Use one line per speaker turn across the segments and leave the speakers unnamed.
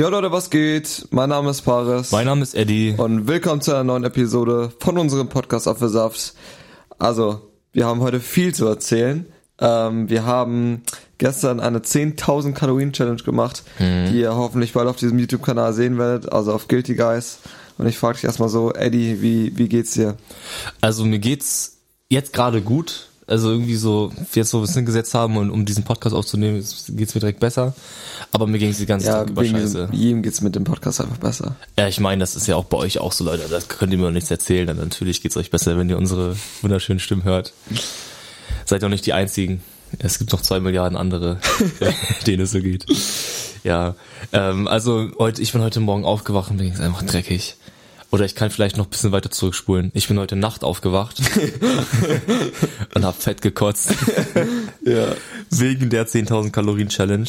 Jo Leute, was geht? Mein Name ist Paris.
Mein Name ist Eddie.
Und willkommen zu einer neuen Episode von unserem Podcast Apfelsaft. Also, wir haben heute viel zu erzählen. Ähm, wir haben gestern eine 10.000 Kalorien Challenge gemacht, mhm. die ihr hoffentlich bald auf diesem YouTube-Kanal sehen werdet, also auf Guilty Guys. Und ich frage dich erstmal so, Eddie, wie, wie geht's dir?
Also mir geht's jetzt gerade gut also irgendwie so, jetzt wo wir es hingesetzt haben und um diesen Podcast aufzunehmen, geht's mir direkt besser. Aber mir ging es die ganze
ja,
Tag über Scheiße.
Jedem geht's mit dem Podcast einfach besser.
Ja, ich meine, das ist ja auch bei euch auch so, Leute. Das könnt ihr mir noch nichts erzählen. Dann natürlich geht's euch besser, wenn ihr unsere wunderschönen Stimmen hört. Seid auch nicht die einzigen. Es gibt noch zwei Milliarden andere, denen es so geht. Ja, ähm, also heute, ich bin heute Morgen aufgewacht und mir ging's einfach dreckig. Oder ich kann vielleicht noch ein bisschen weiter zurückspulen. Ich bin heute Nacht aufgewacht und hab fett gekotzt. ja. Wegen der 10.000 Kalorien Challenge.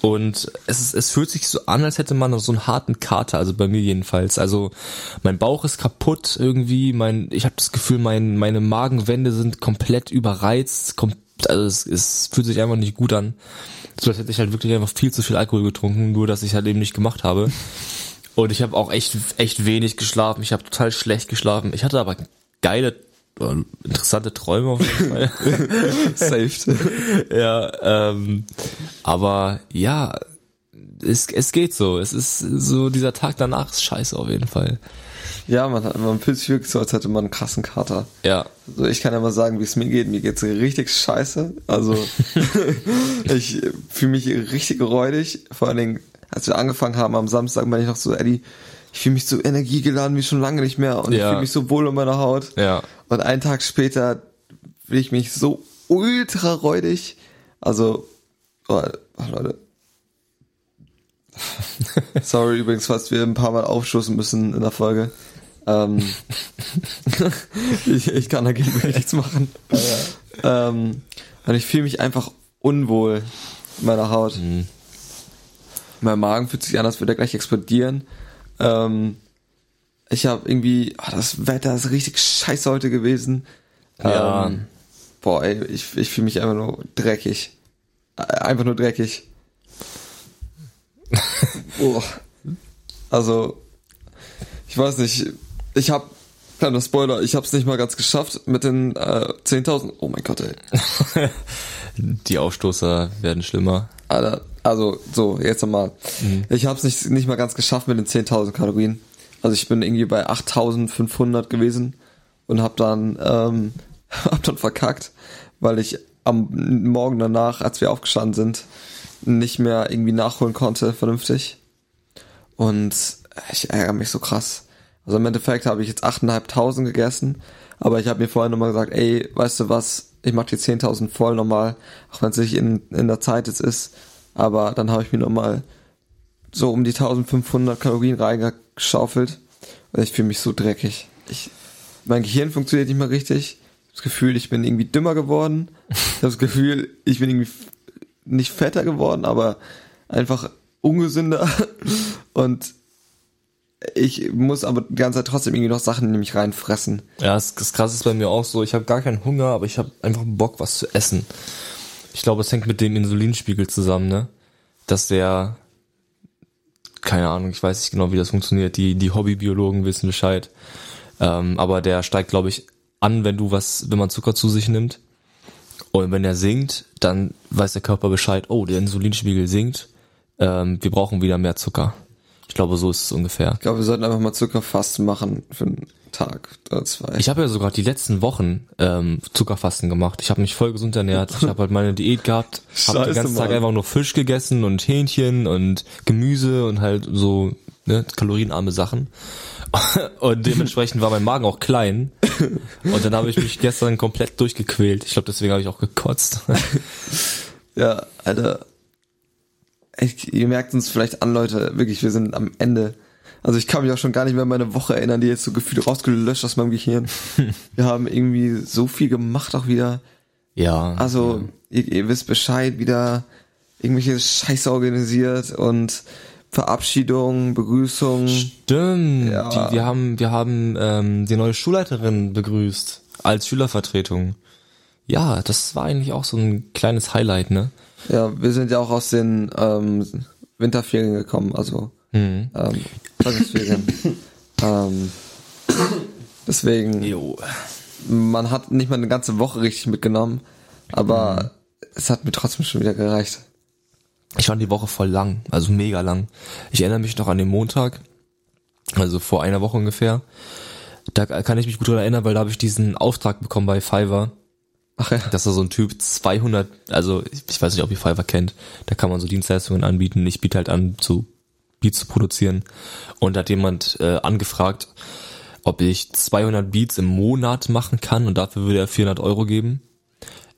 Und es, ist, es fühlt sich so an, als hätte man so einen harten Kater, also bei mir jedenfalls. Also mein Bauch ist kaputt irgendwie, mein, ich habe das Gefühl, mein, meine Magenwände sind komplett überreizt, kom also es, es fühlt sich einfach nicht gut an. So als hätte ich halt wirklich einfach viel zu viel Alkohol getrunken, nur dass ich halt eben nicht gemacht habe. Und ich habe auch echt, echt wenig geschlafen. Ich habe total schlecht geschlafen. Ich hatte aber geile, äh, interessante Träume auf jeden Fall.
Saved.
ja, ähm, aber ja, es, es geht so. Es ist so, dieser Tag danach ist scheiße auf jeden Fall.
Ja, man, hat, man fühlt sich wirklich so, als hätte man einen krassen Kater.
Ja.
Also ich kann ja mal sagen, wie es mir geht. Mir geht's richtig scheiße. Also ich fühle mich richtig räudig. Vor allen Dingen als wir angefangen haben am Samstag, meine ich noch so, Eddie, ich fühle mich so energiegeladen wie schon lange nicht mehr und ja. ich fühle mich so wohl in meiner Haut.
Ja.
Und einen Tag später fühle ich mich so ultra räudig. Also, oh, Leute. Sorry übrigens, falls wir ein paar Mal aufstoßen müssen in der Folge. Ähm, ich, ich kann dagegen nichts machen. Ja. Ähm, und ich fühle mich einfach unwohl in meiner Haut. Mhm. Mein Magen fühlt sich an, als würde er gleich explodieren. Ähm, ich habe irgendwie, oh, das Wetter ist richtig scheiße heute gewesen.
Ja. Ähm,
boah, ey, ich, ich fühle mich einfach nur dreckig. Äh, einfach nur dreckig. oh. Also, ich weiß nicht, ich habe, kleiner Spoiler, ich habe es nicht mal ganz geschafft mit den äh, 10.000. Oh mein Gott, ey.
Die Ausstoßer werden schlimmer.
Alter, also so, jetzt nochmal. Mhm. Ich habe es nicht, nicht mal ganz geschafft mit den 10.000 Kalorien. Also ich bin irgendwie bei 8.500 gewesen und habe dann, ähm, hab dann verkackt, weil ich am Morgen danach, als wir aufgestanden sind, nicht mehr irgendwie nachholen konnte, vernünftig. Und ich ärgere mich so krass. Also im Endeffekt habe ich jetzt 8.500 gegessen, aber ich habe mir vorher nochmal gesagt, ey, weißt du was, ich mach die 10.000 voll nochmal, auch wenn es nicht in, in der Zeit jetzt ist. Aber dann habe ich mir nochmal so um die 1500 Kalorien reingeschaufelt. Und ich fühle mich so dreckig. Ich, mein Gehirn funktioniert nicht mehr richtig. Ich habe das Gefühl, ich bin irgendwie dümmer geworden. Ich habe das Gefühl, ich bin irgendwie nicht fetter geworden, aber einfach ungesünder. Und ich muss aber die ganze Zeit trotzdem irgendwie noch Sachen nämlich reinfressen.
Ja, das, das krasse ist bei mir auch so. Ich habe gar keinen Hunger, aber ich habe einfach Bock, was zu essen. Ich glaube, es hängt mit dem Insulinspiegel zusammen, ne? Dass der, keine Ahnung, ich weiß nicht genau, wie das funktioniert. Die, die Hobbybiologen wissen Bescheid. Ähm, aber der steigt, glaube ich, an, wenn du was, wenn man Zucker zu sich nimmt. Und wenn er sinkt, dann weiß der Körper Bescheid, oh, der Insulinspiegel sinkt. Ähm, wir brauchen wieder mehr Zucker. Ich glaube, so ist es ungefähr.
Ich glaube, wir sollten einfach mal Zuckerfasten machen für Tag oder zwei.
Ich habe ja sogar die letzten Wochen ähm, Zuckerfasten gemacht. Ich habe mich voll gesund ernährt. Ich habe halt meine Diät gehabt. Habe den ganzen Mann. Tag einfach nur Fisch gegessen und Hähnchen und Gemüse und halt so ne, kalorienarme Sachen. Und dementsprechend war mein Magen auch klein. Und dann habe ich mich gestern komplett durchgequält. Ich glaube, deswegen habe ich auch gekotzt.
Ja, Alter, ich, ihr merkt uns vielleicht an, Leute, wirklich, wir sind am Ende. Also ich kann mich auch schon gar nicht mehr an meine Woche erinnern, die jetzt so gefühlt rausgelöscht aus meinem Gehirn. wir haben irgendwie so viel gemacht auch wieder.
Ja.
Also
ja.
Ihr, ihr wisst Bescheid, wieder irgendwelche Scheiße organisiert und Verabschiedung, Begrüßung.
Stimmt. Ja. Die, wir haben, wir haben ähm, die neue Schulleiterin begrüßt als Schülervertretung. Ja, das war eigentlich auch so ein kleines Highlight, ne?
Ja, wir sind ja auch aus den ähm, Winterferien gekommen, also Mhm. Ähm, deswegen. ähm, deswegen.
Jo.
Man hat nicht mal eine ganze Woche richtig mitgenommen, aber mhm. es hat mir trotzdem schon wieder gereicht.
Ich fand die Woche voll lang, also mega lang. Ich erinnere mich noch an den Montag, also vor einer Woche ungefähr. Da kann ich mich gut erinnern, weil da habe ich diesen Auftrag bekommen bei Fiverr. Ach ja. Dass da so ein Typ 200, also ich weiß nicht, ob ihr Fiverr kennt, da kann man so Dienstleistungen anbieten. Ich biete halt an, zu Beats zu produzieren. Und da hat jemand äh, angefragt, ob ich 200 Beats im Monat machen kann und dafür würde er 400 Euro geben.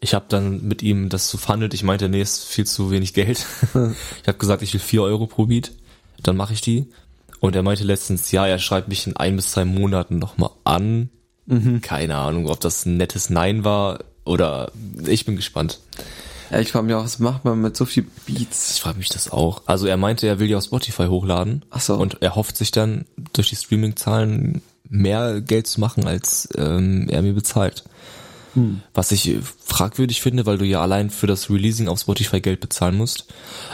Ich habe dann mit ihm das so verhandelt. Ich meinte, nee, ist viel zu wenig Geld. ich habe gesagt, ich will 4 Euro pro Beat. Dann mache ich die. Und er meinte letztens, ja, er schreibt mich in ein bis zwei Monaten nochmal an. Mhm. Keine Ahnung, ob das ein nettes Nein war oder ich bin gespannt.
Ja, ich frage mich auch, was macht man mit so viel Beats?
Ich frage mich das auch. Also er meinte, er will die auf Spotify hochladen.
Ach so.
Und er hofft sich dann durch die Streaming-Zahlen mehr Geld zu machen, als ähm, er mir bezahlt. Hm. Was ich fragwürdig finde, weil du ja allein für das Releasing auf Spotify Geld bezahlen musst.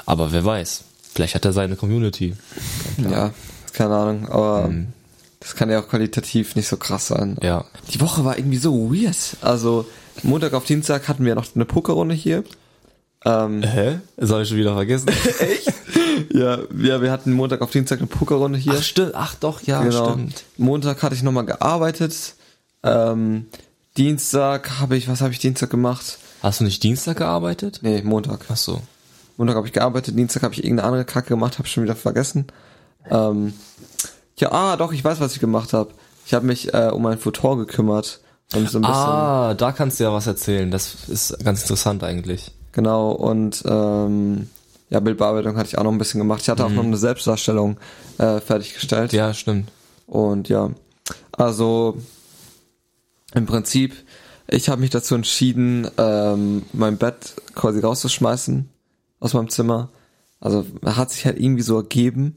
Aber wer weiß, vielleicht hat er seine Community.
Ja, keine Ahnung, aber hm. das kann ja auch qualitativ nicht so krass sein.
Ja.
Die Woche war irgendwie so weird. Also Montag auf Dienstag hatten wir noch eine Pokerrunde hier.
Ähm, Hä? Das habe ich schon wieder vergessen.
Echt? ja, ja, wir hatten Montag auf Dienstag eine Pokerrunde hier.
Ach, stimmt. Ach doch, ja, genau. stimmt.
Montag hatte ich nochmal gearbeitet. Ähm, Dienstag habe ich, was habe ich Dienstag gemacht?
Hast du nicht Dienstag gearbeitet?
Nee, Montag.
Ach so.
Montag habe ich gearbeitet, Dienstag habe ich irgendeine andere Kacke gemacht, habe schon wieder vergessen. Ähm, ja, ah, doch, ich weiß, was ich gemacht habe. Ich habe mich äh, um ein Futur gekümmert.
Und so ein bisschen, ah, da kannst du ja was erzählen. Das ist ganz interessant eigentlich.
Genau, und ähm, ja, Bildbearbeitung hatte ich auch noch ein bisschen gemacht. Ich hatte mhm. auch noch eine Selbstdarstellung äh, fertiggestellt.
Ja, stimmt.
Und ja, also im Prinzip, ich habe mich dazu entschieden, ähm, mein Bett quasi rauszuschmeißen aus meinem Zimmer. Also hat sich halt irgendwie so ergeben,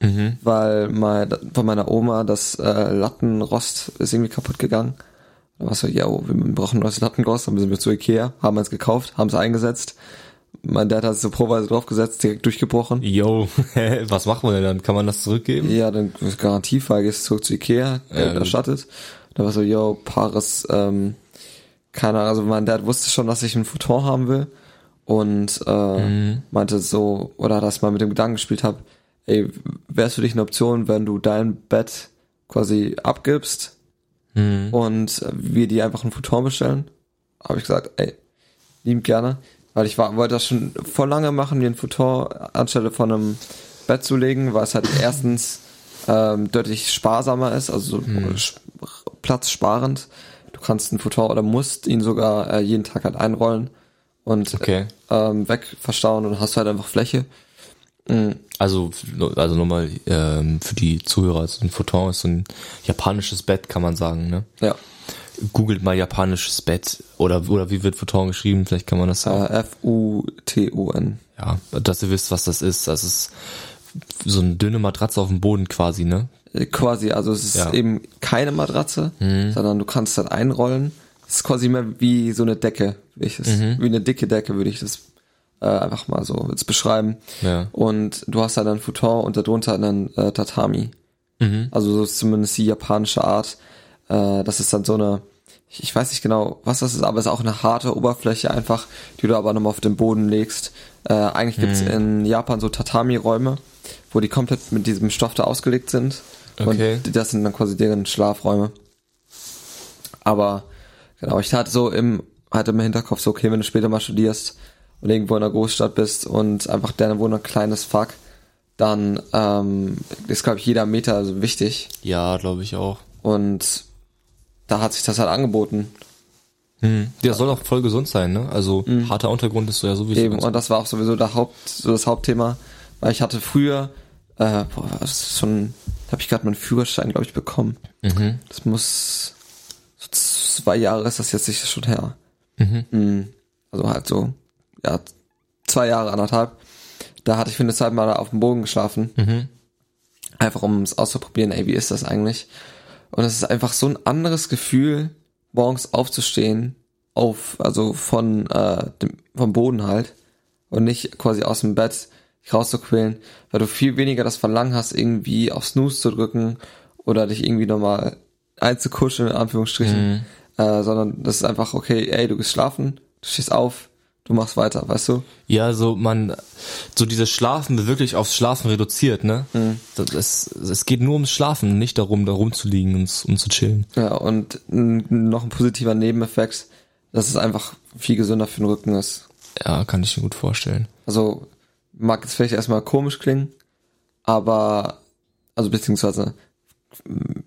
mhm. weil mein, von meiner Oma das äh, Lattenrost ist irgendwie kaputt gegangen. Da war so, ja, wir brauchen ein neues Lattenrost, dann sind wir zu Ikea, haben es gekauft, haben es eingesetzt. Mein Dad hat es so proweise draufgesetzt, direkt durchgebrochen.
Yo, was machen wir denn dann? Kann man das zurückgeben?
Ja, dann Garantiefrage gehst zurück zu Ikea, Geld ja, erstattet. Da war so, yo, Paris, ähm, keine Ahnung, also mein Dad wusste schon, dass ich ein Futon haben will und äh, mhm. meinte so, oder dass ich mal mit dem Gedanken gespielt habe, ey, es für dich eine Option, wenn du dein Bett quasi abgibst mhm. und wir die einfach ein Futon bestellen. Habe ich gesagt, ey, lieb gerne, weil ich war, wollte das schon vor lange machen, mir ein Futon anstelle von einem Bett zu legen, weil es halt erstens ähm, deutlich sparsamer ist, also mhm. platzsparend. Du kannst ein Futon oder musst ihn sogar äh, jeden Tag halt einrollen und
okay.
ähm, wegverstauen und hast halt einfach Fläche.
Mhm. Also, also nochmal ähm, für die Zuhörer, so ein Futon ist so ein japanisches Bett, kann man sagen, ne?
Ja.
Googelt mal japanisches Bett oder oder wie wird Futon geschrieben? Vielleicht kann man das
sagen. Äh, F-U-T-O-N.
Ja, dass ihr wisst, was das ist. Das ist so eine dünne Matratze auf dem Boden quasi, ne?
Äh, quasi, also es ist ja. eben keine Matratze, mhm. sondern du kannst das einrollen. Es ist quasi mehr wie so eine Decke, ich mhm. wie eine dicke Decke würde ich das äh, einfach mal so jetzt beschreiben.
Ja.
Und du hast halt einen Futon und darunter einen äh, Tatami. Mhm. Also so ist zumindest die japanische Art. Äh, das ist dann so eine, ich, ich weiß nicht genau, was das ist, aber es ist auch eine harte Oberfläche einfach, die du aber nochmal auf den Boden legst. Äh, eigentlich gibt's mhm. in Japan so Tatami-Räume, wo die komplett mit diesem Stoff da ausgelegt sind. Okay. Und das sind dann quasi deren Schlafräume. Aber genau, ich hatte so im, hatte im Hinterkopf so, okay, wenn du später mal studierst, und irgendwo in einer Großstadt bist und einfach deine Wohnung kleines Fuck, dann ähm, ist, glaube ich, jeder Meter so wichtig.
Ja, glaube ich auch.
Und da hat sich das halt angeboten.
Mhm. Der soll auch voll gesund sein, ne? Also mhm. harter Untergrund ist so ja sowieso.
Eben, und das war auch sowieso der Haupt, so das Hauptthema, weil ich hatte früher, äh, boah, das ist schon, da habe ich gerade meinen Führerschein, glaube ich, bekommen. Mhm. Das muss so zwei Jahre ist das jetzt sicher schon her. Mhm. mhm. Also halt so ja, zwei Jahre, anderthalb, da hatte ich für eine Zeit mal auf dem Boden geschlafen. Mhm. Einfach um es auszuprobieren, ey, wie ist das eigentlich? Und es ist einfach so ein anderes Gefühl, morgens aufzustehen, auf, also von, äh, dem, vom Boden halt. Und nicht quasi aus dem Bett. rauszuquälen, weil du viel weniger das Verlangen hast, irgendwie auf Snooze zu drücken oder dich irgendwie nochmal einzukuscheln, in Anführungsstrichen,
Mhm.
äh, sondern das ist einfach, okay, ey, du gehst schlafen, du stehst auf, du machst weiter, weißt du?
Ja, so man, so dieses Schlafen wird wirklich aufs Schlafen reduziert, ne? Das, es, es geht nur ums Schlafen, nicht darum, da rumzuliegen und um zu chillen.
Ja, und noch ein positiver Nebeneffekt, dass es einfach viel gesünder für den Rücken ist.
Ja, kann ich mir gut vorstellen.
Also mag jetzt vielleicht erstmal komisch klingen, aber also beziehungsweise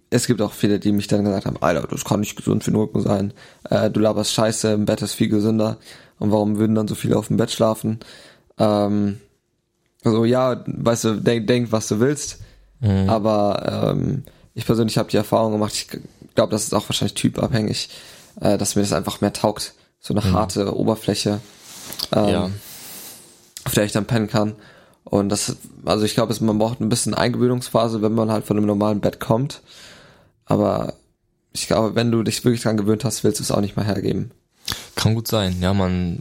es gibt auch viele, die mich dann gesagt haben, Alter, das kann nicht gesund für den Rücken sein. Äh, du laberst Scheiße, im Bett ist viel gesünder. Und warum würden dann so viele auf dem Bett schlafen? Ähm, also ja, weißt du, denk, denk was du willst. Aber ähm, ich persönlich habe die Erfahrung gemacht, ich glaube, das ist auch wahrscheinlich typabhängig, äh, dass mir das einfach mehr taugt. So eine harte Oberfläche. Ähm,
ja.
auf der ich dann pennen kann. Und das, also ich glaube, man braucht ein bisschen Eingewöhnungsphase, wenn man halt von einem normalen Bett kommt. Aber ich glaube, wenn du dich wirklich dran gewöhnt hast, willst du es auch nicht mehr hergeben.
Kann gut sein. Ja, man,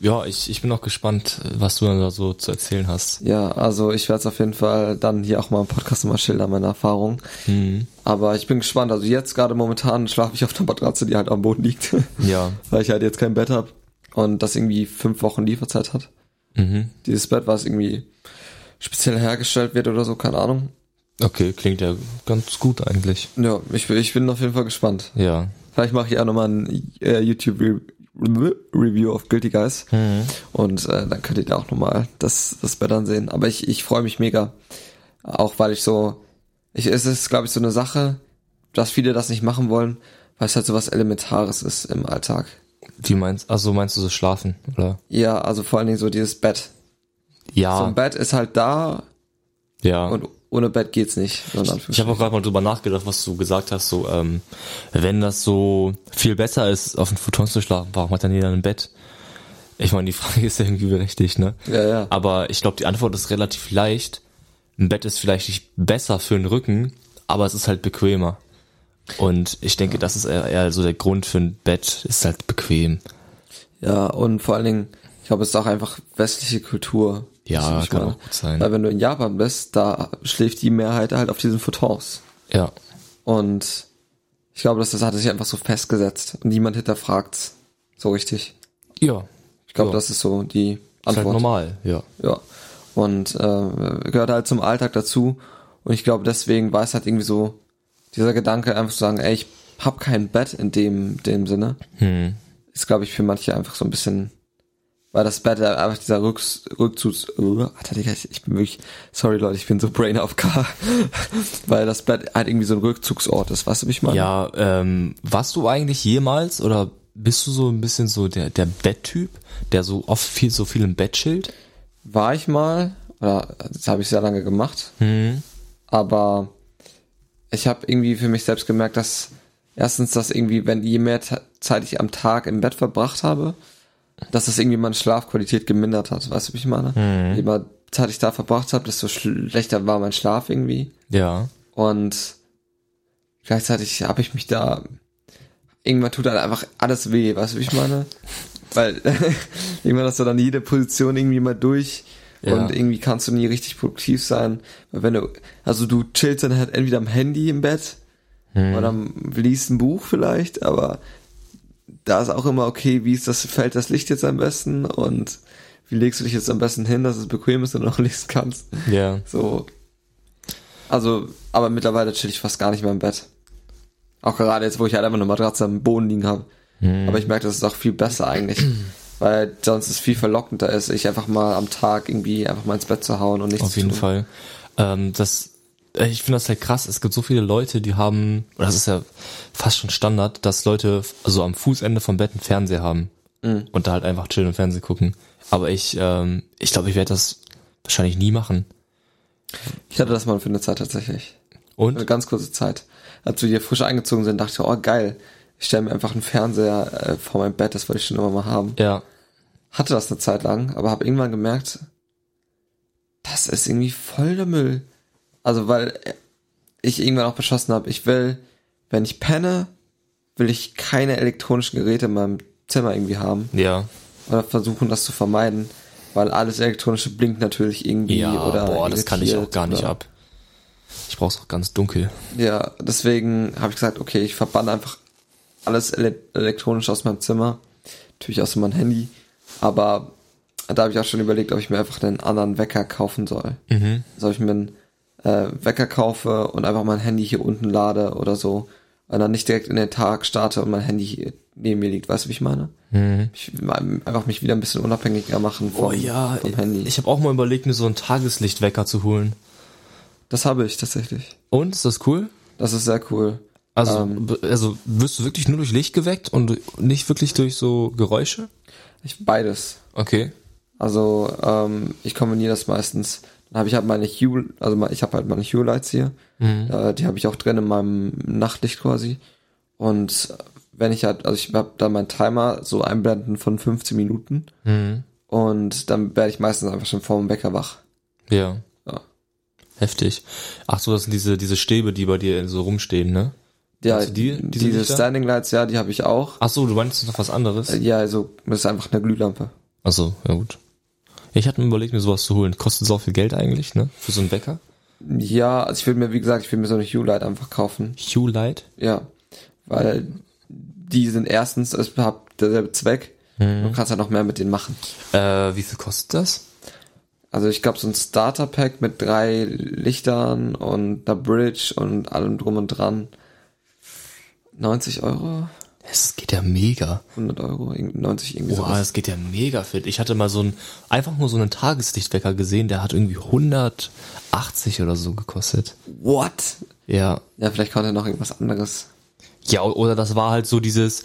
ja, ich, ich bin auch gespannt, was du da so zu erzählen hast.
Ja, also ich werde es auf jeden Fall dann hier auch mal im Podcast mal schildern, meine Erfahrung.
Mhm.
Aber ich bin gespannt. Also jetzt gerade momentan schlafe ich auf der Matratze, die halt am Boden liegt,
Ja.
weil ich halt jetzt kein Bett habe und das irgendwie fünf Wochen Lieferzeit hat.
Mhm.
Dieses Bett, was irgendwie speziell hergestellt wird oder so, keine Ahnung.
Okay, klingt ja ganz gut eigentlich.
Ja, ich, bin- ich bin auf jeden Fall gespannt.
Ja.
Vielleicht mache ich auch nochmal ein äh, YouTube-Review auf Guilty Guys. Und äh, dann könnt ihr da auch nochmal das, das Bett ansehen. Aber ich, ich freue mich mega. Auch weil ich so, ich, es ist, glaube ich, so eine Sache, dass viele das nicht machen wollen, weil es halt so was Elementares ist im Alltag.
Wie meinst, also meinst du so schlafen, oder?
Ja, also vor allen Dingen so dieses Bett. So
Ja.
ein Bett ist halt da
ja.
und ohne Bett geht's nicht.
Ich habe auch gerade mal drüber nachgedacht, was du gesagt hast, so, ähm, wenn das so viel besser ist, auf dem Futon zu schlafen, warum hat dann jeder ein Bett? Ich meine, die Frage ist ja irgendwie berechtigt, ne?
Ja, ja.
Aber ich glaube, die Antwort ist relativ leicht. Ein Bett ist vielleicht nicht besser für den Rücken, aber es ist halt bequemer. Und ich denke, das ist eher, eher so der Grund für ein Bett, ist halt bequem.
Ja, und vor allen Dingen, ich glaube, es ist auch einfach westliche Kultur.
Ja, kann auch gut sein.
Weil wenn du in Japan bist, da schläft die Mehrheit halt auf diesen Futons.
Ja.
Und ich glaube, dass das hat sich einfach so festgesetzt und niemand hinterfragt's so richtig.
Ja.
Ich glaube,
Ja.
das ist so die
Ist halt
Antwort.
normal, ja.
Ja. Und äh, gehört halt zum Alltag dazu. Und ich glaube, deswegen war es halt irgendwie so dieser Gedanke, einfach zu sagen, ey, ich hab kein Bett in dem, dem Sinne.
Hm.
Ist, glaube ich, für manche einfach so ein bisschen, weil das Bett halt einfach dieser Rücks, Rückzugs, uh, ich, bin wirklich, sorry Leute, ich bin so brain auf K, weil das Bett halt irgendwie so ein Rückzugsort ist, weißt du, wie ich meine?
Ja, ähm, warst du eigentlich jemals oder bist du so ein bisschen so der, der Betttyp, der so oft viel, so viel im Bett chillt?
War ich mal, oder das habe ich sehr lange gemacht,
Hm.
aber ich habe irgendwie für mich selbst gemerkt, dass erstens, dass irgendwie, wenn je mehr Zeit ich am Tag im Bett verbracht habe, dass das irgendwie meine Schlafqualität gemindert hat, weißt du, wie ich meine? Je mehr Zeit ich da verbracht habe, desto schlechter war mein Schlaf irgendwie.
Ja.
Und gleichzeitig habe ich mich da irgendwann tut halt einfach alles weh, weißt du, wie ich meine? Weil irgendwann hast du dann jede Position irgendwie mal durch
Ja.
und irgendwie kannst du nie richtig produktiv sein. Weil wenn du, also du chillst dann halt entweder am Handy im Bett oder am- liest ein Buch vielleicht, aber da ist auch immer okay, wie ist das, fällt das Licht jetzt am besten und wie legst du dich jetzt am besten hin, dass es bequem ist und du noch lesen kannst.
Ja.
So. Also, aber mittlerweile chill ich fast gar nicht mehr im Bett. Auch gerade jetzt, wo ich halt einfach eine Matratze am Boden liegen habe.
Hm.
Aber ich merke, das ist auch viel besser eigentlich. weil sonst es viel verlockender ist, ich einfach mal am Tag irgendwie einfach mal ins Bett zu hauen und nichts
Auf
zu
jeden
tun.
Fall. Ähm, das, ich finde das halt krass. Es gibt so viele Leute, die haben, oder das ist ja fast schon Standard, dass Leute also am Fußende vom Bett einen Fernseher haben
Mhm.
und da halt einfach chillen und Fernsehen gucken. Aber ich, ähm, ich glaube, ich werde das wahrscheinlich nie machen.
Ich hatte das mal für eine Zeit tatsächlich. Eine
Und?
ganz kurze Zeit. Als wir hier frisch eingezogen sind, dachte ich, oh geil, ich stelle mir einfach einen Fernseher äh, vor mein Bett, das wollte ich schon immer mal haben.
Ja.
hatte das eine Zeit lang, aber habe irgendwann gemerkt, das ist irgendwie voll der Müll. Also weil ich irgendwann auch beschlossen habe, ich will, wenn ich penne, will ich keine elektronischen Geräte in meinem Zimmer irgendwie haben
Ja.
oder versuchen, das zu vermeiden, Weil alles elektronische blinkt natürlich irgendwie
Ja,
oder
boah, das kann ich auch gar nicht
oder-
ab. Ich brauch's auch ganz dunkel.
Ja, deswegen habe ich gesagt, okay, ich verbanne einfach alles ele elektronisch aus meinem Zimmer. Natürlich außer mein Handy. Aber da habe ich auch schon überlegt, ob ich mir einfach einen anderen Wecker kaufen soll.
Mhm.
Ob ich mir einen äh, Wecker kaufe und einfach mein Handy hier unten lade oder so. Und dann nicht direkt in den Tag starte und mein Handy hier neben mir liegt. Weißt du, wie ich meine? Ich einfach mich wieder ein bisschen unabhängiger machen vom,
Oh ja,
vom Handy.
ich habe auch mal überlegt, mir so einen Tageslichtwecker zu holen.
das habe ich tatsächlich.
Und, ist das cool?
Das ist sehr cool.
Also,
Ähm.
also wirst du wirklich nur durch Licht geweckt und nicht wirklich durch so Geräusche?
Ich, beides.
Okay.
Also ähm, ich kombiniere das meistens. Dann habe ich halt meine Hue, also ich habe halt meine Hue Lights hier. Äh, die habe ich auch drin in meinem Nachtlicht quasi. Und wenn ich halt, also ich habe da meinen Timer so einblenden von 15 Minuten. Und dann werde ich meistens einfach schon vor dem Wecker wach.
Ja.
Ja.
Heftig. Ach so, das sind diese, diese Stäbe, die bei dir so rumstehen, ne?
Ja,
Also die- diese
diese
Lichter?
Standing Lights, ja, die habe ich auch.
Ach so, du meinst noch was anderes?
Ja, also das ist einfach eine Glühlampe.
Ach so, ja gut. Ich hatte mir überlegt, mir sowas zu holen. Kostet so viel Geld eigentlich, ne? Für so einen Wecker?
Ja, also ich will mir, wie gesagt, ich will mir so eine Hue Light einfach kaufen.
Hue Light?
Ja, weil die sind erstens, es hat derselbe Zweck. Du kannst halt noch mehr mit denen machen.
Äh, wie viel kostet das?
Also ich glaube so ein Starter Pack mit drei Lichtern und einer Bridge und allem drum und dran. 90 Euro,
Es geht ja mega.
100 Euro, irgendwie 90 irgendwie
Boah, das geht ja mega fit. Ich hatte mal so einen, einfach nur so einen Tageslichtwecker gesehen, der hat irgendwie 180 oder so gekostet.
What?
Ja.
Ja, vielleicht konnte er noch irgendwas anderes.
Ja, oder das war halt so dieses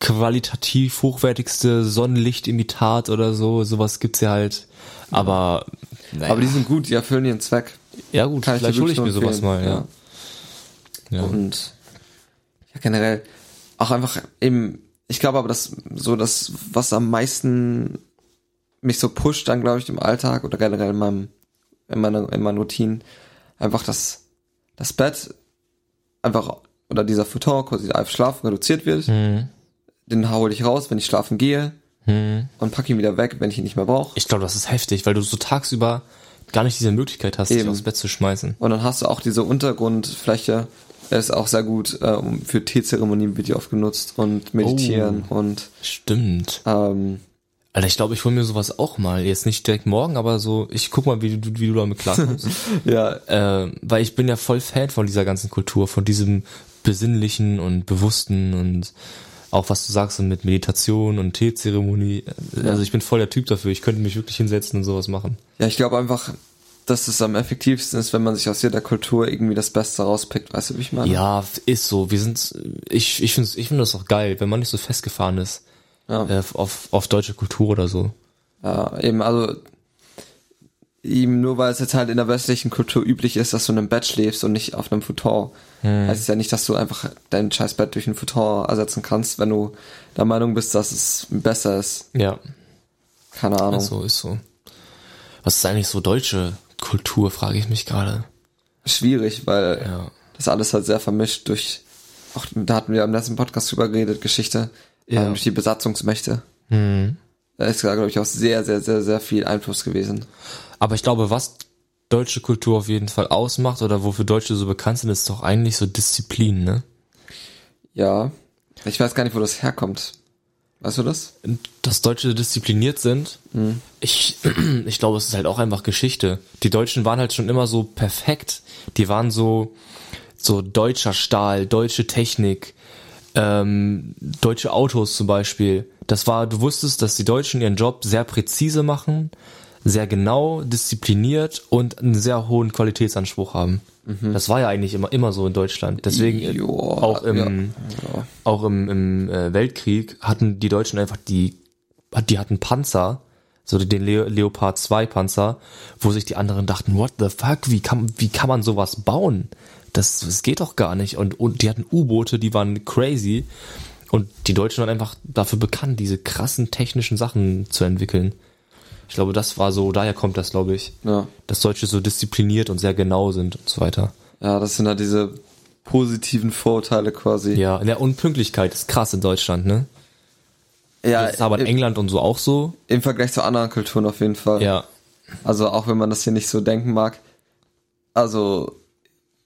qualitativ hochwertigste Sonnenlichtimitat oder so. Sowas gibt's ja halt. Aber, naja.
Aber die sind gut, die erfüllen ihren Zweck.
ja gut,
Kann
vielleicht hole ich mir sowas mal,
empfehlen,
ja. ja.
Und ja, generell auch einfach eben, ich glaube aber, dass so das, was am meisten mich so pusht, dann glaube ich im Alltag oder generell in meinem, in meiner, in meinen Routinen, einfach das, das Bett einfach, oder dieser Futon, quasi der Schlafen reduziert wird,
Mhm.
den hole ich raus, wenn ich schlafen gehe und packe ihn wieder weg, wenn ich ihn nicht mehr brauche.
Ich glaube, das ist heftig, weil du so tagsüber gar nicht diese Möglichkeit hast, dich
Eben.
aufs Bett zu schmeißen.
Und dann hast du auch diese Untergrundfläche, der ist auch sehr gut äh, um- für Teezeremonien wird die oft genutzt und meditieren
Oh.
und
Stimmt.
ähm,
Alter, ich glaube, ich hole mir sowas auch mal. Jetzt nicht direkt morgen, aber so, ich guck mal, wie du, wie du damit klarkommst.
ja,
äh, weil ich bin ja voll Fan von dieser ganzen Kultur, von diesem besinnlichen und bewussten und auch was du sagst mit Meditation und Teezeremonie. Also ich bin voll der Typ dafür. Ich könnte mich wirklich hinsetzen und sowas machen.
ja, ich glaube einfach, dass es am effektivsten ist, wenn man sich aus jeder Kultur irgendwie das Beste rauspickt, weißt du, wie ich meine?
Ja, ist so. Wir sind, ich, ich finde ich finde das auch geil, wenn man nicht so festgefahren ist
Ja.
äh, auf, auf deutsche Kultur oder so.
Ja, eben, also eben nur weil es jetzt halt in der westlichen Kultur üblich ist, dass du in einem Bett schläfst und nicht auf einem Futon, heißt es ja nicht, dass du einfach dein scheiß Bett durch ein Futon ersetzen kannst, wenn du der Meinung bist, dass es besser ist.
Ja,
Keine Ahnung.
ist so, ist so. Was ist eigentlich so deutsche Kultur, frage ich mich gerade.
Schwierig, weil
Ja.
das alles halt sehr vermischt durch, auch da hatten wir im letzten Podcast drüber geredet, Geschichte,
Ja.
ähm, durch die Besatzungsmächte.
Hm.
Da ist glaube ich, auch sehr, sehr, sehr, sehr viel Einfluss gewesen.
Aber ich glaube, was deutsche Kultur auf jeden Fall ausmacht oder wofür Deutsche so bekannt sind, ist doch eigentlich so Disziplin, ne?
Ja. Ich weiß gar nicht, wo das herkommt. Weißt du das?
Dass Deutsche diszipliniert sind, ich, ich glaube, es ist halt auch einfach Geschichte. Die Deutschen waren halt schon immer so perfekt. Die waren so, so deutscher Stahl, deutsche Technik, ähm, deutsche Autos zum Beispiel. Das war, du wusstest, dass die Deutschen ihren Job sehr präzise machen, sehr genau, diszipliniert und einen sehr hohen Qualitätsanspruch haben. Das war ja eigentlich immer, immer so in Deutschland. Deswegen äh,
Joa,
auch im,
ja.
auch im, im äh, Weltkrieg hatten die Deutschen einfach die, die hatten Panzer, so den Leo, Leopard 2 Panzer, wo sich die anderen dachten, what the fuck, wie kann, wie kann man sowas bauen? Das, das geht doch gar nicht. Und, und die hatten U-Boote, die waren crazy. Und die Deutschen waren einfach dafür bekannt, diese krassen technischen Sachen zu entwickeln. Ich glaube, das war so, daher kommt das, glaube ich.
Ja.
Dass Deutsche so diszipliniert und sehr genau sind und so weiter.
Ja, das sind halt diese positiven Vorurteile quasi.
Ja, ja und Pünktlichkeit ist krass in Deutschland, ne?
Ja,
das ist aber in
im-
England und so auch so.
Im Vergleich zu anderen Kulturen auf jeden Fall.
Ja.
Also auch wenn man das hier nicht so denken mag. Also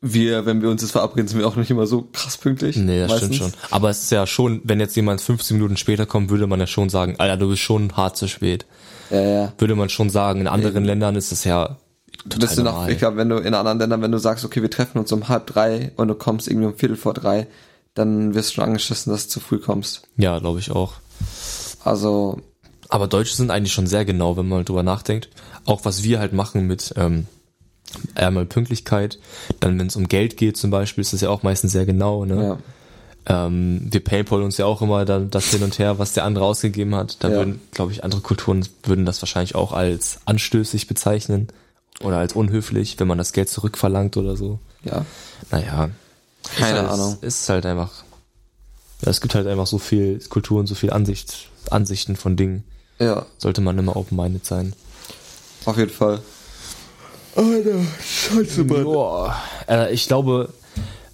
wir, wenn wir uns jetzt verabreden, sind wir auch nicht immer so krass pünktlich.
Nee, das
meistens.
stimmt schon. Aber es ist ja schon, wenn jetzt jemand 15 Minuten später kommt, würde man ja schon sagen, Alter, du bist schon hart zu spät.
Ja, ja.
Würde man schon sagen. In anderen Ländern ist es ja total
Bist du noch,
normal.
ich glaube, wenn du in anderen Ländern, wenn du sagst, okay, wir treffen uns um halb drei und du kommst irgendwie um Viertel vor drei, dann wirst du schon angeschissen, dass du zu früh kommst.
Ja, glaube ich auch.
Also,
Aber Deutsche sind eigentlich schon sehr genau, wenn man drüber nachdenkt. Auch was wir halt machen mit ähm, einmal Pünktlichkeit. Dann, wenn es um Geld geht zum Beispiel, ist das ja auch meistens sehr genau. Ne?
ja.
Ähm, wir Paypal uns ja auch immer dann das hin und her, was der andere ausgegeben hat. Da
Ja.
würden, glaube ich, andere Kulturen würden das wahrscheinlich auch als anstößig bezeichnen oder als unhöflich, wenn man das Geld zurückverlangt oder so.
Ja.
Naja.
Keine
ist halt,
Ahnung.
Ist halt einfach. Ja, es gibt halt einfach so viel Kulturen, so viel Ansicht, Ansichten von Dingen.
Ja,
Sollte man immer open-minded sein.
auf jeden Fall. Alter, scheiße,
Boah. Äh, ich glaube,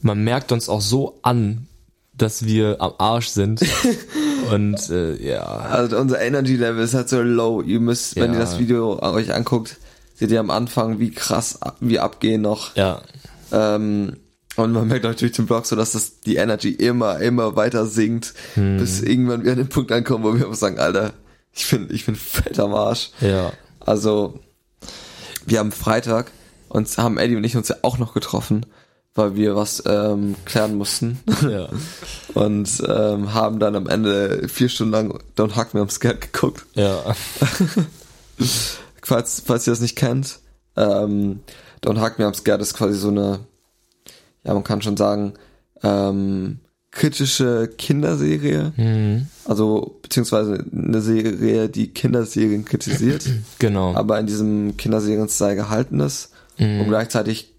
man merkt uns auch so an, dass wir am Arsch sind. Und äh, ja.
Also unser Energy Level ist halt so low. Ihr müsst, wenn
Ja.
ihr das Video euch anguckt, seht ihr am Anfang, wie krass wir abgehen noch.
Ja.
Ähm, und man merkt durch den Blog so, dass das die Energy immer, immer weiter sinkt, bis irgendwann wir an den Punkt ankommen, wo wir einfach sagen, Alter, ich bin, ich bin fett am Arsch.
Ja.
Also, wir haben Freitag und haben Eddie und ich uns ja auch noch getroffen, weil wir was ähm, klären mussten.
Ja.
Und ähm, haben dann am Ende vier Stunden lang Don't Hug Me am Skat geguckt.
Ja.
Falls, falls ihr das nicht kennt, ähm, Don't Hug Me am Skat ist quasi so eine, ja, man kann schon sagen, ähm, kritische Kinderserie.
Mhm.
Also, beziehungsweise eine Serie, die Kinderserien kritisiert,
Genau.
aber in diesem Kinderserien-Style gehalten ist
Mhm.
und gleichzeitig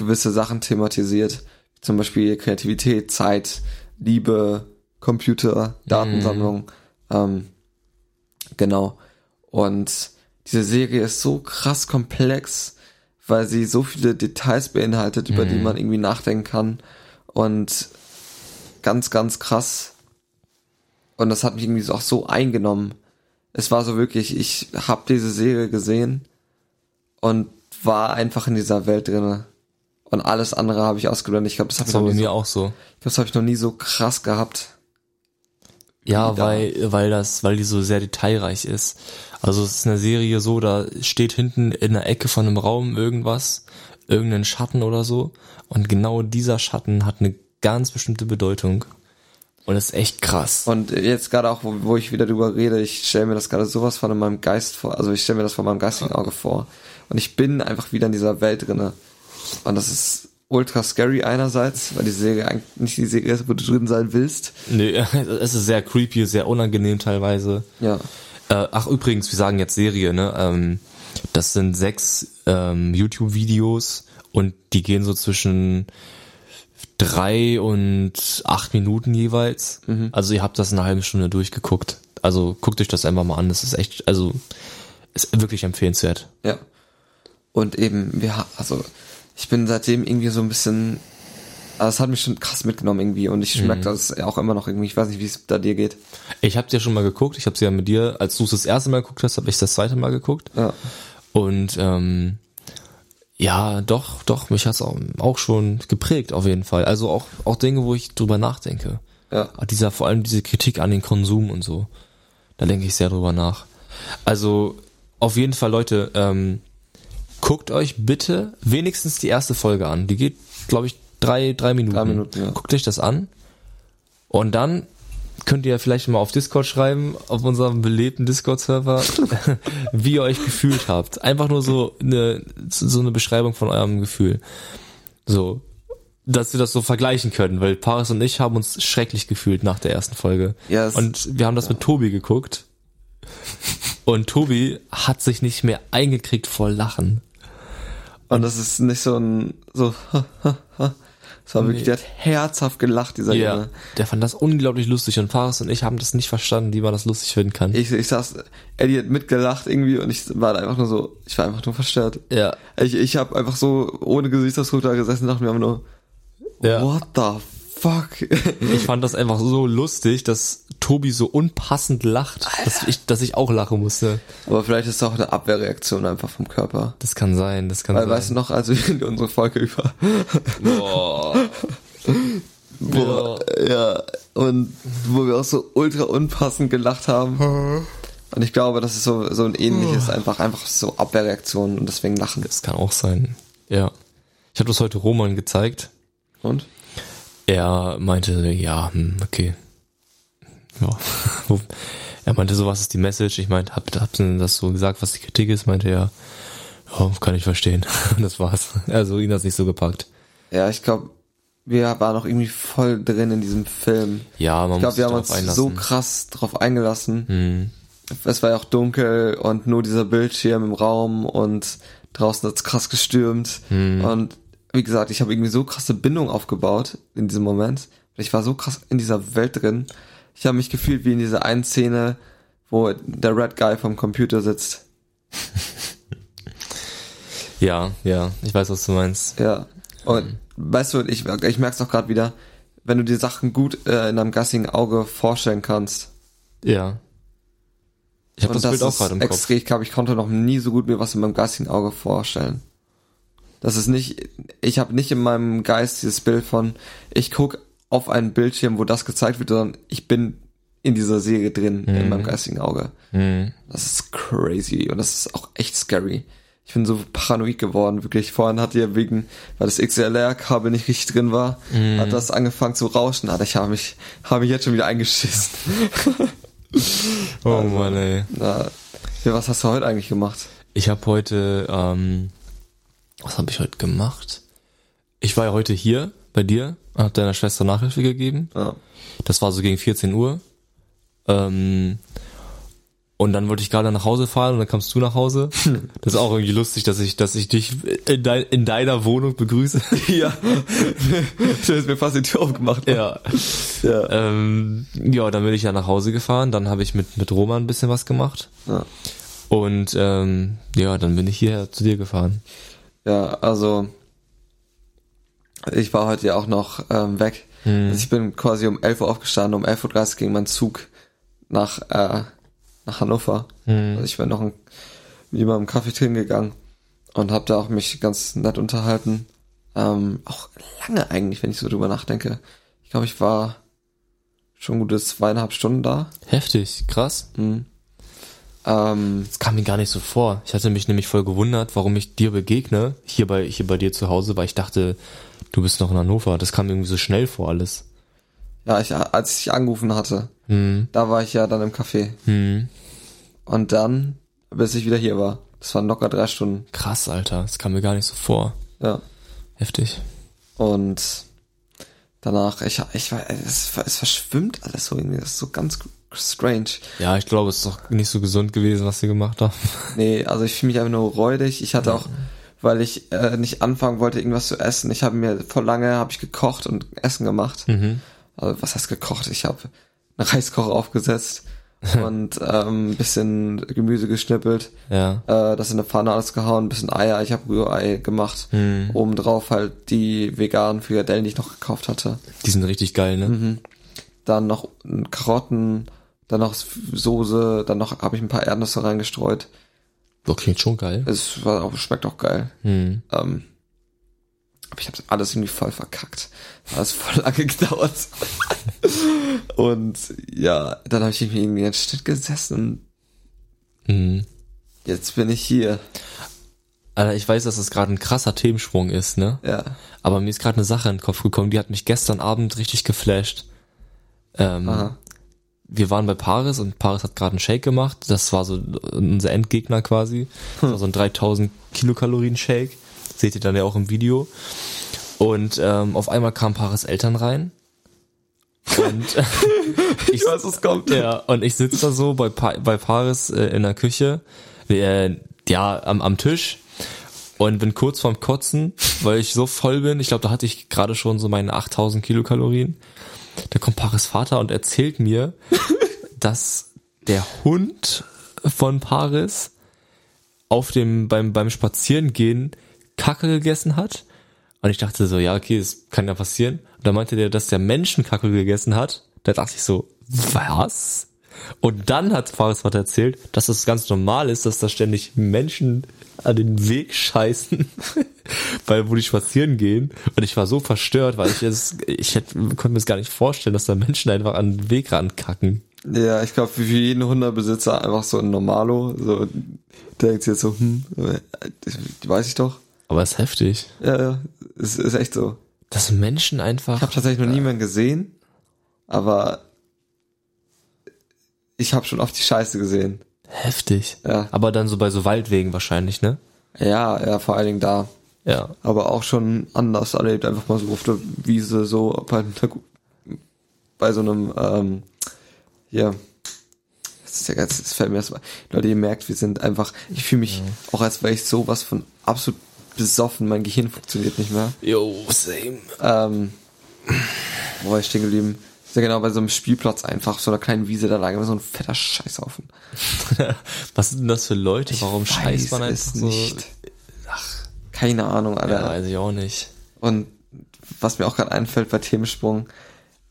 gewisse Sachen thematisiert, zum Beispiel Kreativität, Zeit, Liebe, Computer, Datensammlung, ähm, genau. Und diese Serie ist so krass komplex, weil sie so viele Details beinhaltet, über die man irgendwie nachdenken kann und ganz, ganz krass. Und das hat mich irgendwie auch so eingenommen. Es war so wirklich, ich habe diese Serie gesehen und war einfach in dieser Welt drinne. Und alles andere habe ich ausgeblendet. Ich glaube, das habe
Das
ich,
war
noch
bei
nie
mir
so,
auch so.
ich das hab ich noch nie so krass gehabt.
Ja, weil, weil das, weil die so sehr detailreich ist. Also es ist eine Serie so, da steht hinten in der Ecke von einem Raum irgendwas, irgendein Schatten oder so. Und genau dieser Schatten hat eine ganz bestimmte Bedeutung. Und das ist echt krass.
Und jetzt gerade auch, wo, wo ich wieder drüber rede, ich stelle mir das gerade sowas von in meinem Geist vor. Also ich stelle mir das von meinem geistigen Auge vor. Und ich bin einfach wieder in dieser Welt drinne. Und das ist ultra scary einerseits, weil die Serie eigentlich nicht die Serie ist, wo du drin sein willst.
Nee, es ist sehr creepy, sehr unangenehm teilweise.
Ja.
Äh, ach übrigens, wir sagen jetzt Serie, ne? Ähm, das sind sechs ähm, YouTube-Videos und die gehen so zwischen drei und acht Minuten jeweils. Also ihr habt das eine halbe Stunde durchgeguckt. Also guckt euch das einfach mal an. Das ist echt, also ist wirklich empfehlenswert.
Ja. Und eben, wir, ha- also, ich bin seitdem irgendwie so ein bisschen, also es hat mich schon krass mitgenommen irgendwie und ich merke das auch immer noch irgendwie, ich weiß nicht, wie es da dir geht.
Ich habe ja schon mal geguckt. Ich habe sie ja mit dir, als du es das erste Mal geguckt hast, habe ich das zweite Mal geguckt.
Ja.
Und ähm, ja, doch, doch, mich hat's auch, auch schon geprägt auf jeden Fall. Also auch, auch Dinge, wo ich drüber nachdenke.
Ja.
Dieser, vor allem diese Kritik an den Konsum und so. Da denke ich sehr drüber nach. Also, auf jeden Fall, Leute, ähm, guckt euch bitte wenigstens die erste Folge an. Die geht, glaube ich, drei, drei Minuten.
Drei Minuten, ja.
Guckt euch das an. Und dann könnt ihr vielleicht mal auf Discord schreiben, auf unserem belebten Discord-Server, wie ihr euch gefühlt habt. Einfach nur so eine, so eine Beschreibung von eurem Gefühl. So. Dass wir das so vergleichen können, weil Paris und ich haben uns schrecklich gefühlt nach der ersten Folge.
Ja, es-
und wir haben das mit Tobi geguckt. Und Tobi hat sich nicht mehr eingekriegt vor Lachen.
Und das ist nicht so ein, so, es war wirklich, der hat herzhaft gelacht, dieser
Ja,
Junge.
der fand das unglaublich lustig und Paris und ich haben das nicht verstanden, wie man das lustig finden kann.
Ich, ich saß, Eddie hat mitgelacht irgendwie und ich war da einfach nur so, ich war einfach nur verstört.
ja,
Ich, ich habe einfach so ohne Gesichtsausdruck da gesessen und dachte mir einfach nur,
Ja.
what the fuck?
Ich fand das einfach so lustig, dass Tobi so unpassend lacht, dass ich, dass ich auch lachen musste.
Aber vielleicht ist es auch eine Abwehrreaktion einfach vom Körper.
Das kann sein, das kann
Weil,
sein.
weißt du noch, als wir unsere Folge über,
Boah.
wo, ja, und wo wir auch so ultra unpassend gelacht haben. Und ich glaube, das ist so, so ein ähnliches, einfach, einfach so Abwehrreaktion und deswegen lachen.
Das kann auch sein. Ja. Ich habe das heute Roman gezeigt.
Und?
Er meinte, ja, hm, okay. Ja. Er meinte so, was ist die Message? Ich meinte, hab, hab das so gesagt, was die Kritik ist? Meinte er, ja, kann ich verstehen. Und das war's. Also ihn hat's nicht so gepackt.
Ja, ich glaube, wir waren auch irgendwie voll drin in diesem Film.
Ja, man
Ich
muss
glaube, wir haben
sich
uns
darauf
so
einlassen.
krass drauf eingelassen.
Hm.
Es war ja auch dunkel und nur dieser Bildschirm im Raum und draußen hat's krass gestürmt.
Hm.
Und wie gesagt, ich habe irgendwie so krasse Bindung aufgebaut in diesem Moment. Ich war so krass in dieser Welt drin. Ich habe mich gefühlt wie in dieser einen Szene, wo der Red Guy vom Computer sitzt.
Ja, ja, ich weiß, was du meinst.
Ja. Und weißt du, ich, ich merke es auch gerade wieder, wenn du dir Sachen gut äh, in einem gassigen Auge vorstellen kannst.
Ja. Ich habe
Und
das, Bild auch gerade im Kopf.
extrem, ich glaube, ich konnte noch nie so gut mir was in meinem geistigen Auge vorstellen. Das ist nicht, ich habe nicht in meinem Geist dieses Bild von, ich guck auf einen Bildschirm, wo das gezeigt wird, sondern ich bin in dieser Serie drin, in meinem geistigen Auge.
Hm.
Das ist crazy und das ist auch echt scary. Ich bin so paranoid geworden, wirklich. Vorhin hat ihr wegen, weil das XLR-Kabel nicht richtig drin war, hat das angefangen zu rauschen. Alter, ich habe mich, habe mich jetzt schon wieder eingeschissen.
Oh Mann, ey.
Na, ja, was hast du heute eigentlich gemacht?
Ich habe heute, ähm, was habe ich heute gemacht? Ich war ja heute hier bei dir, habe deiner Schwester Nachhilfe gegeben.
Ja.
Das war so gegen 14 Uhr. Ähm, und dann wollte ich gerade nach Hause fahren und dann kamst du nach Hause. Das ist auch irgendwie lustig, dass ich, dass ich dich in, dein, in deiner Wohnung begrüße.
Ja. du hast mir fast die Tür aufgemacht.
Ja.
Ja.
Ähm, ja, dann bin ich ja nach Hause gefahren. Dann habe ich mit, mit Roman ein bisschen was gemacht.
Ja.
Und ähm, ja, dann bin ich hierher zu dir gefahren.
Ja, also ich war heute ja auch noch ähm, weg. Also ich bin quasi um 11 Uhr aufgestanden, um 11.30 Uhr ging mein Zug nach, äh, nach Hannover. Also ich bin noch ein, mit jemandem Kaffee trinken gegangen und habe da auch mich ganz nett unterhalten. Ähm, auch lange eigentlich, wenn ich so drüber nachdenke. Ich glaube, ich war schon gute zweieinhalb Stunden da.
Heftig, krass.
Ähm,
Das kam mir gar nicht so vor. Ich hatte mich nämlich voll gewundert, warum ich dir begegne, hier bei, hier bei dir zu Hause, weil ich dachte, du bist noch in Hannover. Das kam mir irgendwie so schnell vor alles.
ja, ich, als ich dich angerufen hatte,
Hm,
da war ich ja dann im Café.
hm.
Und dann, bis ich wieder hier war. Das waren locker drei Stunden.
Krass, Alter. Das kam mir gar nicht so vor.
Ja.
Heftig.
Und danach, ich, ich war, es, es verschwimmt alles so irgendwie. Das ist so ganz strange.
Ja, ich glaube, es ist doch nicht so gesund gewesen, was sie gemacht haben.
Nee, also ich fühle mich einfach nur räudig. Ich hatte auch, weil ich äh, nicht anfangen wollte, irgendwas zu essen. Ich habe mir vor lange habe ich gekocht und Essen gemacht.
Mhm.
Also was heißt gekocht? Ich habe einen Reiskocher aufgesetzt und ähm, ein bisschen Gemüse geschnippelt.
Ja.
äh, das in eine Pfanne alles gehauen, ein bisschen Eier, ich habe Rührei gemacht.
Mhm.
Obendrauf halt die veganen Frikadellen, die ich noch gekauft hatte.
Die sind richtig geil, ne?
Mhm. Dann noch Karotten, dann noch Soße, dann noch habe ich ein paar Erdnüsse reingestreut.
Boah, klingt schon geil.
Es war auch, schmeckt auch geil.
Hm.
Ähm, aber ich habe alles irgendwie voll verkackt. Alles voll lange gedauert. und ja, dann habe ich irgendwie in den Schnitt gesessen
Hm.
jetzt bin ich hier.
Alter, ich weiß, dass das gerade ein krasser Themensprung ist, ne?
Ja.
Aber mir ist gerade eine Sache in den Kopf gekommen, die hat mich gestern Abend richtig geflasht. Ähm,
Aha.
Wir waren bei Paris und Paris hat gerade einen Shake gemacht. Das war so unser Endgegner quasi. Das war so ein 3000 Kilokalorien Shake. Seht ihr dann ja auch im Video. Und ähm, auf einmal kamen Paris Eltern rein. Und ich,
weiß, was kommt.
ja, und ich sitze da so bei, pa bei Paris äh, in der Küche, äh, ja, am, am Tisch und bin kurz vorm Kotzen, weil ich so voll bin. Ich glaube, da hatte ich gerade schon so meine 8000 Kilokalorien. Da kommt Paris Vater und erzählt mir, dass der Hund von Paris auf dem, beim, beim Spazierengehen Kacke gegessen hat Und ich dachte so, ja, okay, das kann ja passieren. Und dann meinte der, dass der Menschenkacke gegessen hat. Da dachte ich so, was? Und dann hat Fares Vater erzählt, dass es ganz normal ist, dass da ständig Menschen an den Weg scheißen, weil wo die spazieren gehen. Und ich war so verstört, weil ich es, ich hätte, konnte mir es gar nicht vorstellen, dass da Menschen einfach an den Weg rankacken.
Ja, ich glaube, für jeden Hundebesitzer einfach so ein Normalo, so, der denkt jetzt so, hm, die weiß ich doch.
Aber es ist heftig.
Ja, ja, ist, ist echt so.
Dass Menschen einfach.
Ich habe tatsächlich noch niemanden gesehen, aber ich habe schon oft die Scheiße gesehen.
Heftig.
Ja.
Aber dann so bei so Waldwegen wahrscheinlich, ne?
Ja, ja, vor allen Dingen da.
Ja.
Aber auch schon anders erlebt, einfach mal so auf der Wiese, so bei, bei so einem, ähm, hier, das ist ja ganz, das fällt mir erstmal, Leute, ihr merkt, wir sind einfach, ich fühle mich ja. auch, als wäre ich sowas von absolut besoffen, mein Gehirn funktioniert nicht mehr.
Yo, same.
Ähm, wo war ich stehen geblieben? Sehr genau bei so einem Spielplatz einfach, so einer kleinen Wiese, da lag immer so ein fetter Scheißhaufen.
Was sind denn das für Leute?
Ich
Warum scheißt man einfach so?
Nicht. Ach, keine Ahnung, Alter.
Ja, weiß ich auch nicht.
Und was mir auch gerade einfällt bei Themensprung,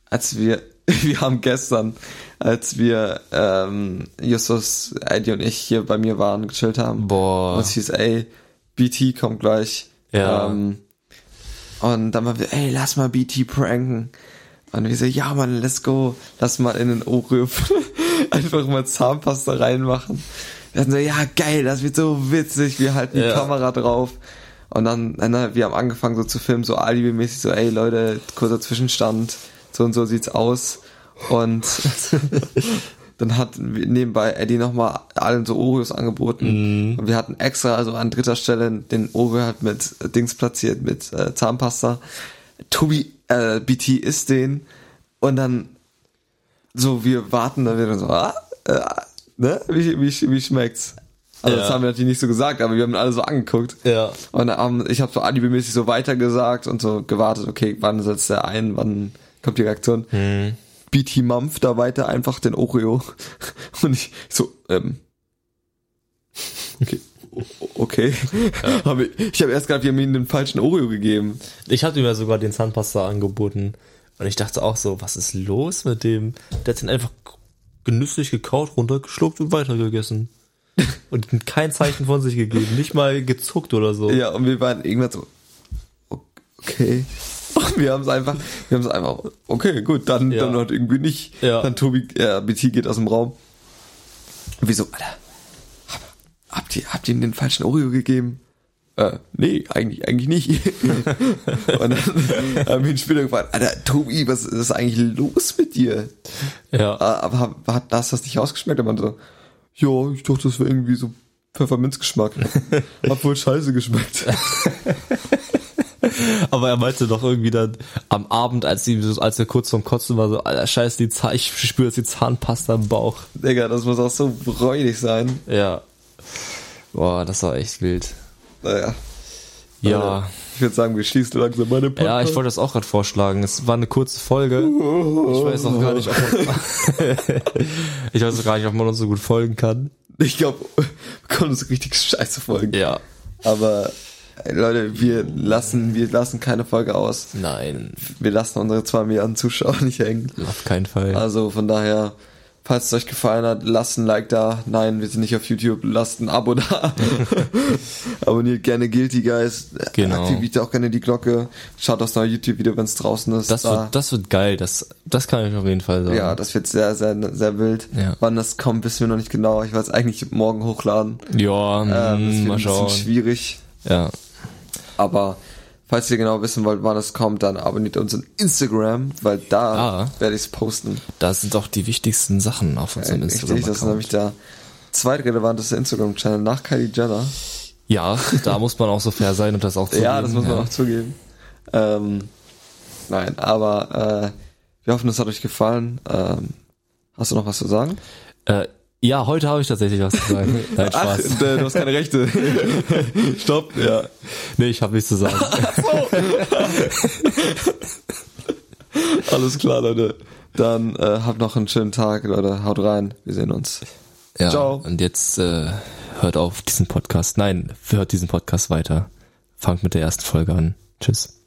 als wir, wir haben gestern, als wir ähm, Justus, Eddie und ich hier bei mir waren, gechillt haben.
Boah.
Und es hieß, ey, BT kommt gleich.
Ja.
Ähm, und dann waren wir, ey, lass mal BT pranken. Und wir so, ja Mann, let's go, lass mal in den Oreo einfach mal Zahnpasta reinmachen. Wir hatten so, ja geil, das wird so witzig, wir halten die
Ja.
Kamera drauf. Und dann, dann, wir haben angefangen so zu filmen, so alibi-mäßig, so, ey Leute, kurzer Zwischenstand, so und so sieht's aus. Und dann hat nebenbei Eddie nochmal allen so Oreos angeboten. Und wir hatten extra, also an dritter Stelle, den Oreo halt mit Dings platziert, mit äh, Zahnpasta. Tobi, äh, BT isst den. Und dann so, wir warten dann wieder so, ah, äh, ne? Wie, wie, wie schmeckt's? Also das
Ja.
haben wir natürlich nicht so gesagt, aber wir haben alle so angeguckt.
Ja.
Und ähm, ich habe so alibimäßig so weitergesagt und so gewartet, okay, wann setzt der ein, wann kommt die Reaktion.
Hm.
BT Mampf da weiter einfach den Oreo. Und ich so, ähm. Okay. Okay. Hab ich habe erst gedacht, wir haben ihm den falschen Oreo gegeben.
Ich hatte ihm ja sogar den Zahnpasta angeboten. Und ich dachte auch so, was ist los mit dem? Der hat den einfach genüsslich gekaut, runtergeschluckt und weitergegessen. Und kein Zeichen von sich gegeben. Nicht mal gezuckt oder so.
Ja, und wir waren irgendwann so, okay. Wir haben es einfach, wir haben es einfach, okay, gut, dann,
Ja.
dann halt irgendwie nicht.
Ja.
Dann Tobi, äh, BT geht aus dem Raum. Und wir so, Alter, habt ihr, habt ihr ihm den falschen Oreo gegeben? Äh, nee, eigentlich, eigentlich nicht. und dann haben wir ihn später gefragt, Alter, Tobi, was ist eigentlich los mit dir?
Ja.
Äh, Aber hat, das das nicht ausgeschmeckt? Und man so, ja, ich dachte, das wäre irgendwie so Pfefferminzgeschmack. Hat wohl scheiße geschmeckt.
Aber er meinte doch irgendwie dann am Abend, als, so, als er kurz vorm Kotzen war, so, alter Scheiß, die Zahn, ich spüre jetzt die Zahnpasta im Bauch.
Digga, das muss auch so räudig sein.
Ja. Boah, das war echt wild.
Naja.
Ja.
Ich würde sagen, wir schließen langsam meine Podcast.
Ja, ich wollte das auch gerade vorschlagen. Es war eine kurze Folge. Ich weiß auch gar nicht, ob man, ich weiß auch gar nicht, ob man uns so gut folgen kann.
Ich glaube, wir können uns richtig scheiße folgen.
Ja.
Aber Leute, wir lassen, wir lassen keine Folge aus.
Nein,
Wir lassen unsere zwei Milliarden Zuschauer nicht hängen.
auf keinen Fall.
Also von daher, falls es euch gefallen hat, lasst ein Like da. Nein, wir sind nicht auf YouTube. Lasst ein Abo da. Abonniert gerne Guilty Guys.
Genau.
Aktiviert auch gerne die Glocke. Schaut das neue YouTube-Video, wenn es draußen ist.
Das
da.
wird, das wird geil. Das, das kann ich auf jeden Fall sagen.
Ja, das wird sehr, sehr, sehr wild.
Ja.
Wann das kommt, wissen wir noch nicht genau. Ich werde es eigentlich morgen hochladen.
Ja,
Ähm, das
mm,
wird
mal
ein
schauen.
bisschen schwierig.
Ja.
Aber falls ihr genau wissen wollt, wann es kommt, dann abonniert uns in Instagram, weil da
Ah.
werde ich es posten.
Das sind doch die wichtigsten Sachen auf unserem
Richtig,
Instagram.
das ist nämlich der zweitrelevanteste Instagram-Channel nach Kylie Jenner.
Ja, da muss man auch so fair sein und das auch zugeben.
ja, das muss man auch zugeben. Ähm, nein, aber äh, wir hoffen, es hat euch gefallen. Ähm, hast du noch was zu sagen?
Äh, ja, heute habe ich tatsächlich was zu sagen. Nein,
Ach,
Spaß.
äh, du hast keine Rechte. Stopp. Ja.
Nee, ich habe nichts zu sagen.
Alles klar, Leute. Dann äh, habt noch einen schönen Tag, Leute. Haut rein. Wir sehen uns.
Ja,
Ciao.
Und jetzt äh, hört auf diesen Podcast. Nein, hört diesen Podcast weiter. Fangt mit der ersten Folge an. Tschüss.